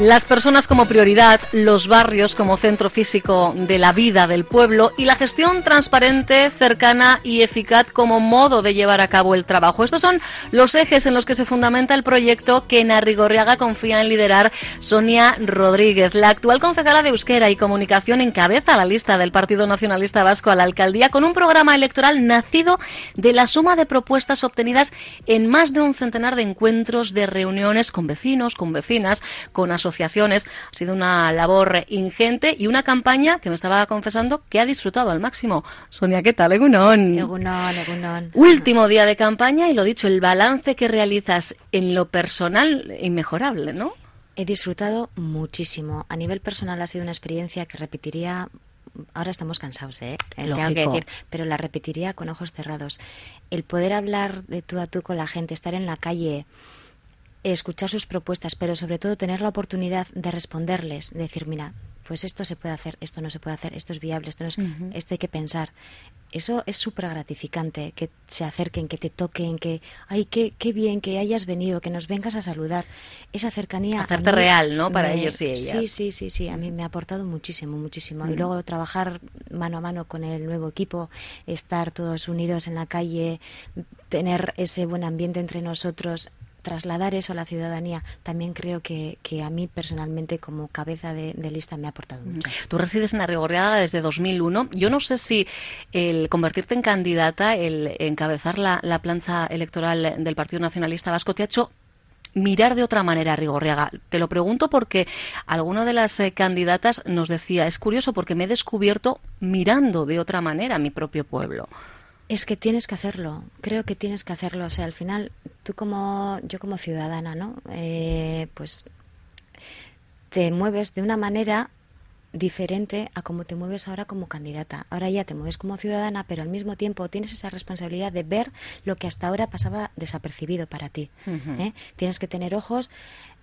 Las personas como prioridad, los barrios como centro físico de la vida del pueblo y la gestión transparente, cercana y eficaz como modo de llevar a cabo el trabajo. Estos son los ejes en los que se fundamenta el proyecto que en Arrigorriaga confía en liderar Sonia Rodríguez. La actual concejala de Euskera y Comunicación encabeza la lista del Partido Nacionalista Vasco a la alcaldía con un programa electoral nacido de la suma de propuestas obtenidas en más de un centenar de encuentros, de reuniones con vecinos, con vecinas, con asociaciones asociaciones. Ha sido una labor ingente y una campaña que me estaba confesando que ha disfrutado al máximo. Sonia, ¿qué tal? Egunon. Egunon, Egunon. Último día de campaña y lo dicho, el balance que realizas en lo personal inmejorable, ¿no? He disfrutado muchísimo. A nivel personal ha sido una experiencia que repetiría ahora estamos cansados, ¿eh? Tengo que decir, pero la repetiría con ojos cerrados. El poder hablar de tú a tú con la gente, estar en la calle, escuchar sus propuestas, pero sobre todo tener la oportunidad de responderles, de decir, mira, pues esto se puede hacer, esto no se puede hacer, esto es viable, esto no es, esto hay que pensar. Eso es súper gratificante, que se acerquen, que te toquen, que, ay, qué, qué bien que hayas venido, que nos vengas a saludar. Esa cercanía. Hacerte real, ¿no? Para ellos y ellas. Sí, sí, sí, sí. A mí me ha aportado muchísimo, muchísimo. Y luego trabajar mano a mano con el nuevo equipo, estar todos unidos en la calle, tener ese buen ambiente entre nosotros, trasladar eso a la ciudadanía también creo que, que a mí personalmente como cabeza de, lista me ha aportado mucho. Tú resides en Arrigorriaga desde 2001. Yo no sé si el convertirte en candidata, el encabezar la, la planza electoral del Partido Nacionalista Vasco te ha hecho mirar de otra manera a Rigorriaga. Te lo pregunto porque alguna de las eh, candidatas nos decía, es curioso porque me he descubierto mirando de otra manera a mi propio pueblo. Es que tienes que hacerlo, creo que tienes que hacerlo. O sea, al final, tú como, yo como ciudadana, ¿no? Eh, pues te mueves de una manera diferente a cómo te mueves ahora como candidata. Ahora ya te mueves como ciudadana, pero al mismo tiempo tienes esa responsabilidad de ver lo que hasta ahora pasaba desapercibido para ti. ¿eh? Tienes que tener ojos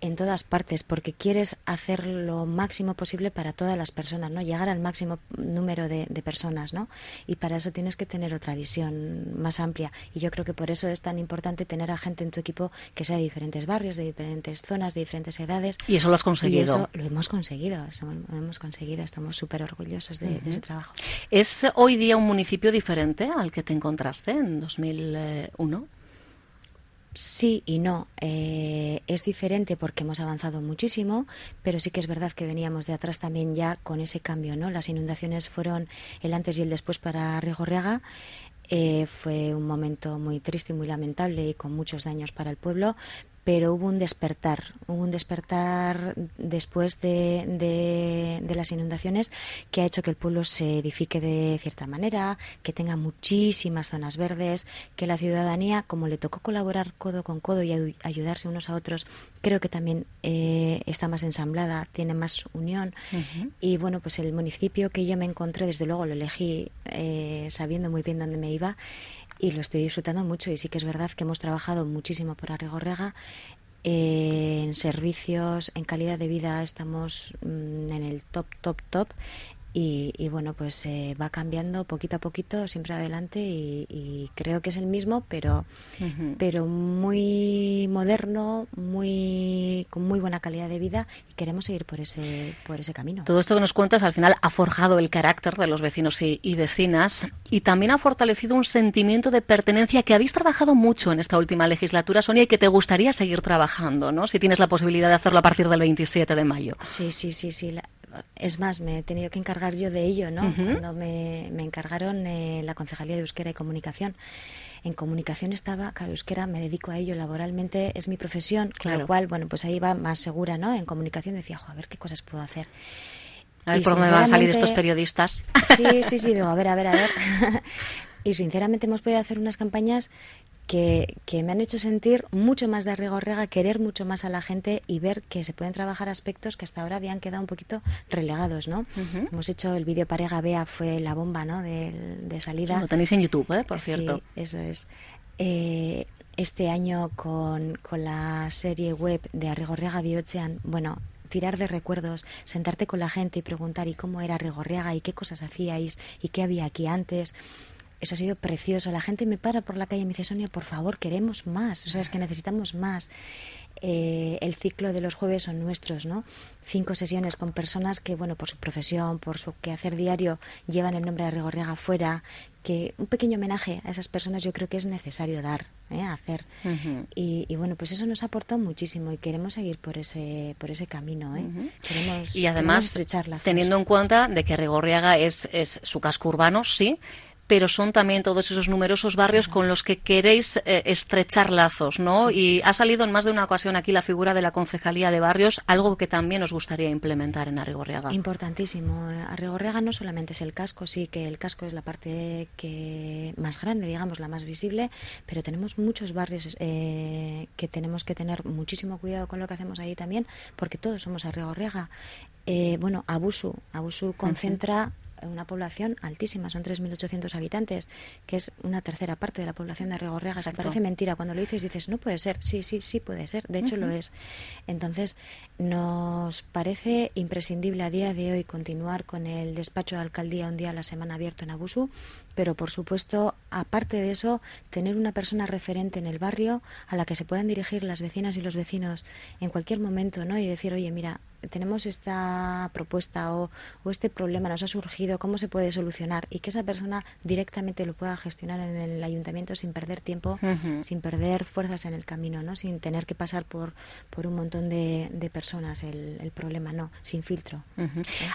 en todas partes porque quieres hacer lo máximo posible para todas las personas, ¿no? Llegar al máximo número de, personas, ¿no? Y para eso tienes que tener otra visión más amplia. Y yo creo que por eso es tan importante tener a gente en tu equipo que sea de diferentes barrios, de diferentes zonas, de diferentes edades. Y eso lo has conseguido. Y eso lo hemos conseguido, lo hemos conseguido. Estamos súper orgullosos de, de ese trabajo. ¿Es hoy día un municipio diferente al que te encontraste en 2001? Sí y no. Eh, es diferente porque hemos avanzado muchísimo, pero sí que es verdad que veníamos de atrás también ya con ese cambio, ¿no? Las inundaciones fueron el antes y el después para Rigorriaga. Eh, fue un momento muy triste y muy lamentable y con muchos daños para el pueblo, pero hubo un despertar, hubo un despertar después de, de, las inundaciones que ha hecho que el pueblo se edifique de cierta manera, que tenga muchísimas zonas verdes, que la ciudadanía, como le tocó colaborar codo con codo y ayudarse unos a otros, creo que también eh, está más ensamblada, tiene más unión. Y bueno, pues el municipio que yo me encontré, desde luego lo elegí eh, sabiendo muy bien dónde me iba y lo estoy disfrutando mucho. Y sí que es verdad que hemos trabajado muchísimo por Arrigorrega en servicios, en calidad de vida estamos mm, en el top, top, top y, bueno, pues eh, va cambiando poquito a poquito, siempre adelante y, creo que es el mismo, pero, pero muy moderno, muy con muy buena calidad de vida y queremos seguir por ese, por ese camino. Todo esto que nos cuentas al final ha forjado el carácter de los vecinos y, y vecinas y también ha fortalecido un sentimiento de pertenencia que habéis trabajado mucho en esta última legislatura, Sonia, y que te gustaría seguir trabajando, ¿no? Si tienes la posibilidad de hacerlo a partir del 27 de mayo. Sí, sí, sí, sí es más, me he tenido que encargar yo de ello, ¿no? Cuando me, encargaron eh, la Concejalía de Euskera y Comunicación. En comunicación estaba, claro, euskera, me dedico a ello laboralmente, es mi profesión, con lo cual, bueno, pues ahí va más segura, ¿no? En comunicación decía, a ver qué cosas puedo hacer. A ver por dónde van a salir estos periodistas. Sí, sí, sí, digo, a ver, a ver, a ver. y sinceramente hemos podido hacer unas campañas que, me han hecho sentir mucho más de rigorrega, querer mucho más a la gente y ver que se pueden trabajar aspectos que hasta ahora habían quedado un poquito relegados, ¿no? Hemos hecho el vídeo Parega Bea, fue la bomba, ¿no?, de, salida. Lo tenéis en YouTube, ¿eh? Por cierto. eso es. Eh, este año con, la serie web de Arrigorriaga Biochean, bueno, tirar de recuerdos, sentarte con la gente y preguntar y cómo era Rigorriaga y qué cosas hacíais y qué había aquí antes eso ha sido precioso. La gente me para por la calle y me dice, Sonia, por favor, queremos más. O sea, es que necesitamos más. Eh, el ciclo de los jueves son nuestros, ¿no? Cinco sesiones con personas que, bueno, por su profesión, por su quehacer diario, llevan el nombre de Rigorriaga afuera, que un pequeño homenaje a esas personas yo creo que es necesario dar, ¿eh? hacer. y, bueno, pues eso nos ha aportado muchísimo y queremos seguir por ese por ese camino. ¿eh? queremos, y además, teniendo en cuenta de que Rigorriaga es, es su casco urbano, sí, pero son también todos esos numerosos barrios con los que queréis eh, estrechar lazos, ¿no? Y ha salido en más de una ocasión aquí la figura de la concejalía de barrios, algo que también os gustaría implementar en Arrigorriaga. Importantísimo. Arrigorriaga no solamente es el casco, sí que el casco es la parte que más grande, digamos, la más visible, pero tenemos muchos barrios eh, que tenemos que tener muchísimo cuidado con lo que hacemos ahí también, porque todos somos Arrigorriaga. Eh, bueno, Abusu, Abusu concentra una población altísima, son 3.800 habitantes, que es una tercera parte de la población de Regorrega. Se parece mentira. Cuando lo dices dices, no puede ser. Sí, sí, sí puede ser. De hecho, lo es. Entonces, nos parece imprescindible a día de hoy continuar con el despacho de alcaldía un día a la semana abierto en Abusu, pero por supuesto, aparte de eso, tener una persona referente en el barrio a la que se puedan dirigir las vecinas y los vecinos en cualquier momento, ¿no? Y decir, oye, mira, tenemos esta propuesta o, este problema nos ha surgido, ¿cómo se puede solucionar? Y que esa persona directamente lo pueda gestionar en el ayuntamiento sin perder tiempo, sin perder fuerzas en el camino, ¿no? Sin tener que pasar por, por un montón de, personas el, problema, no, sin filtro.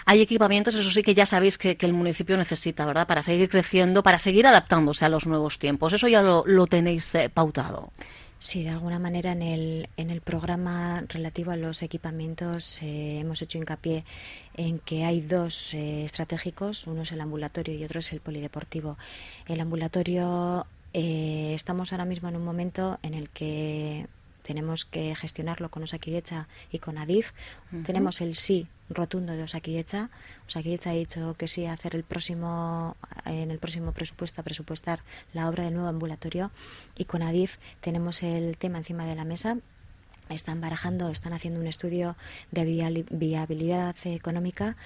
Hay equipamientos, eso sí que ya sabéis que, el municipio necesita, ¿verdad? Para seguir creciendo, para seguir adaptándose a los nuevos tiempos. Eso ya lo, tenéis eh, pautado. Sí, de alguna manera en el, en el programa relativo a los equipamientos eh, hemos hecho hincapié en que hay dos eh, estratégicos, uno es el ambulatorio y otro es el polideportivo. El ambulatorio eh, estamos ahora mismo en un momento en el que tenemos que gestionarlo con Osakidecha y con Adif. Tenemos el sí rotundo de Osakidecha. Osakidecha ha dicho que sí a hacer el próximo, en el próximo presupuesto a presupuestar la obra del nuevo ambulatorio. Y con Adif tenemos el tema encima de la mesa están barajando, están haciendo un estudio de viabilidad económica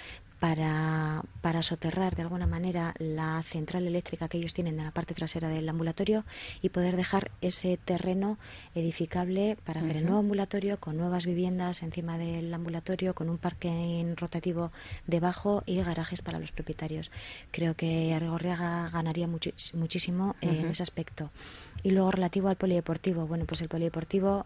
para, para soterrar de alguna manera la central eléctrica que ellos tienen en la parte trasera del ambulatorio y poder dejar ese terreno edificable para hacer el nuevo ambulatorio con nuevas viviendas encima del ambulatorio, con un parque rotativo debajo y garajes para los propietarios. Creo que Argorriaga ganaría muchísimo en ese aspecto. Y luego relativo al polideportivo, bueno, pues el polideportivo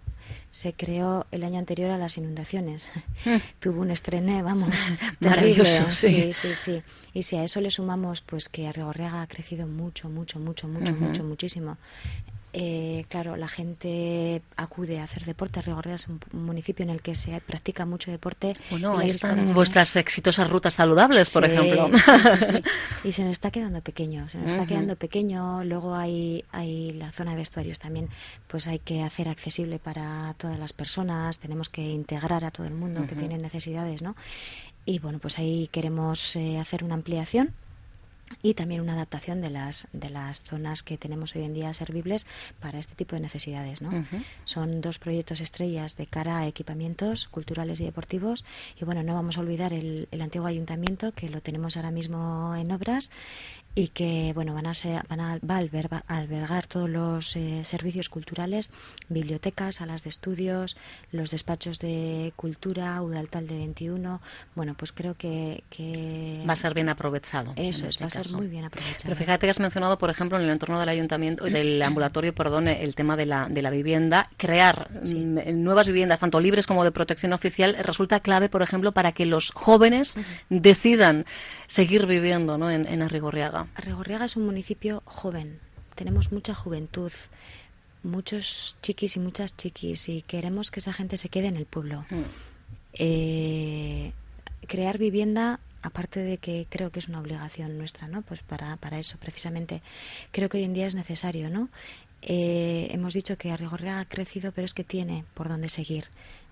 se creó el año anterior a las inundaciones. Mm. Tuvo un estreno, vamos, maravilloso. Sí. sí, sí, Y si a eso le sumamos, pues que Arregorriaga ha crecido mucho, mucho, mucho, mucho, mucho, muchísimo eh, claro, la gente acude a hacer deporte. Rigorrea es un, municipio en el que se practica mucho deporte. Bueno, ahí están vuestras exitosas rutas saludables, por ejemplo. y se nos está quedando pequeño, se nos está quedando pequeño. Luego hay, hay la zona de vestuarios también, pues hay que hacer accesible para todas las personas. Tenemos que integrar a todo el mundo que tiene necesidades, ¿no? Y bueno, pues ahí queremos eh, hacer una ampliación y también una adaptación de las de las zonas que tenemos hoy en día servibles para este tipo de necesidades ¿no? son dos proyectos estrellas de cara a equipamientos culturales y deportivos y bueno no vamos a olvidar el, el antiguo ayuntamiento que lo tenemos ahora mismo en obras y que bueno van a ser, van a, va a albergar, todos los eh, servicios culturales, bibliotecas, salas de estudios, los despachos de cultura, Udaltal de 21. Bueno, pues creo que, va a ser bien aprovechado. Eso es, este va a ser muy bien aprovechado. Pero fíjate que has mencionado, por ejemplo, en el entorno del ayuntamiento, del ambulatorio, perdón, el tema de la, de la vivienda, crear mm, nuevas viviendas, tanto libres como de protección oficial, resulta clave, por ejemplo, para que los jóvenes decidan seguir viviendo ¿no? en, en Arrigorriaga. Arrigorriaga es un municipio joven, tenemos mucha juventud, muchos chiquis y muchas chiquis y queremos que esa gente se quede en el pueblo. Mm. Eh, crear vivienda aparte de que creo que es una obligación nuestra, ¿no? Pues para, para eso, precisamente, creo que hoy en día es necesario, ¿no? Eh, hemos dicho que Arrigorriaga ha crecido, pero es que tiene por dónde seguir.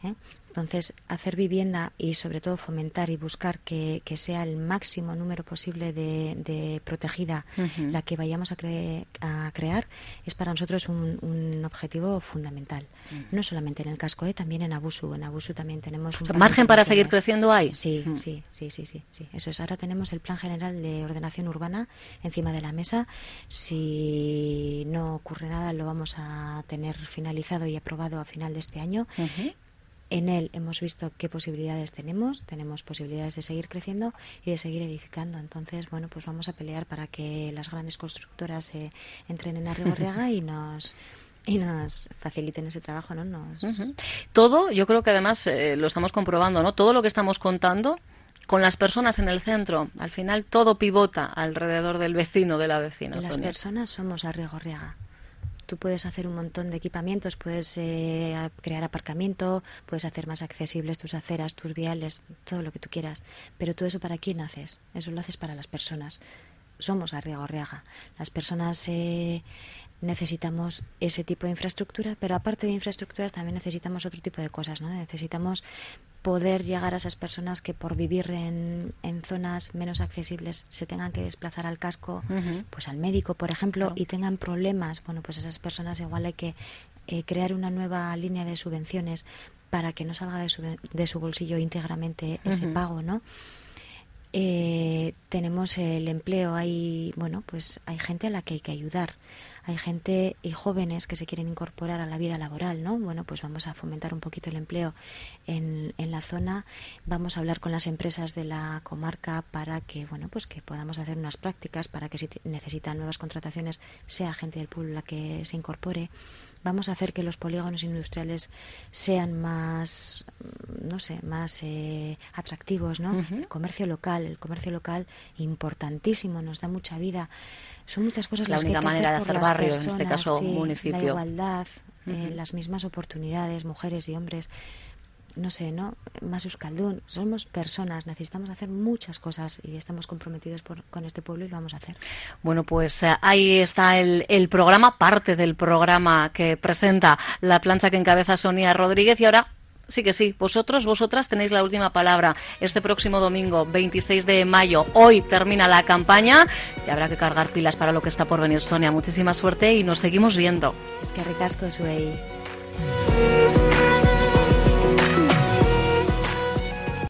¿Eh? Entonces, hacer vivienda y sobre todo fomentar y buscar que, sea el máximo número posible de, protegida la que vayamos a, a, crear es para nosotros un, objetivo fundamental. No solamente en el casco, ¿eh? también en Abusu. En Abusu también tenemos un... ¿Margen para seguir creciendo hay? Sí, sí, sí, sí, sí, sí. Eso es. Ahora tenemos el Plan General de Ordenación Urbana encima de la mesa. Si no ocurre nada, lo vamos a tener finalizado y aprobado a final de este año. En él hemos visto qué posibilidades tenemos, tenemos posibilidades de seguir creciendo y de seguir edificando. Entonces, bueno, pues vamos a pelear para que las grandes constructoras se entren en Arrigorriaga y nos y nos faciliten ese trabajo, ¿no? Nos... Todo, yo creo que además eh, lo estamos comprobando, ¿no? Todo lo que estamos contando con las personas en el centro, al final todo pivota alrededor del vecino, de la vecina. Las personas somos Arrigorriaga. Tú puedes hacer un montón de equipamientos, puedes eh, crear aparcamiento, puedes hacer más accesibles tus aceras, tus viales, todo lo que tú quieras. Pero todo eso para quién haces? Eso lo haces para las personas. Somos Arriaga Las personas eh, necesitamos ese tipo de infraestructura, pero aparte de infraestructuras también necesitamos otro tipo de cosas, ¿no? Necesitamos poder llegar a esas personas que por vivir en, en zonas menos accesibles se tengan que desplazar al casco, pues al médico, por ejemplo, y tengan problemas, bueno, pues esas personas igual hay que eh, crear una nueva línea de subvenciones para que no salga de su, de su bolsillo íntegramente ese pago, ¿no? Eh, tenemos el empleo, hay, bueno, pues hay gente a la que hay que ayudar. Hay gente y jóvenes que se quieren incorporar a la vida laboral, ¿no? Bueno, pues vamos a fomentar un poquito el empleo en, en la zona, vamos a hablar con las empresas de la comarca para que, bueno, pues que podamos hacer unas prácticas para que si necesitan nuevas contrataciones sea gente del pueblo la que se incorpore vamos a hacer que los polígonos industriales sean más, no sé, más eh, atractivos, ¿no? El comercio local, el comercio local importantísimo, nos da mucha vida. Son muchas cosas la las única que manera de hacer barrios, en este caso municipio. La igualdad, eh, las mismas oportunidades, mujeres y hombres no sé, ¿no? Más Euskaldun. Somos personas, necesitamos hacer muchas cosas y estamos comprometidos con este pueblo y lo vamos a hacer. Bueno, pues eh, ahí está el, el, programa, parte del programa que presenta la plancha que encabeza Sonia Rodríguez y ahora Sí que sí, vosotros, vosotras tenéis la última palabra. Este próximo domingo, 26 de mayo, hoy termina la campaña y habrá que cargar pilas para lo que está por venir, Sonia. Muchísima suerte y nos seguimos viendo. Es que ricasco, Suey.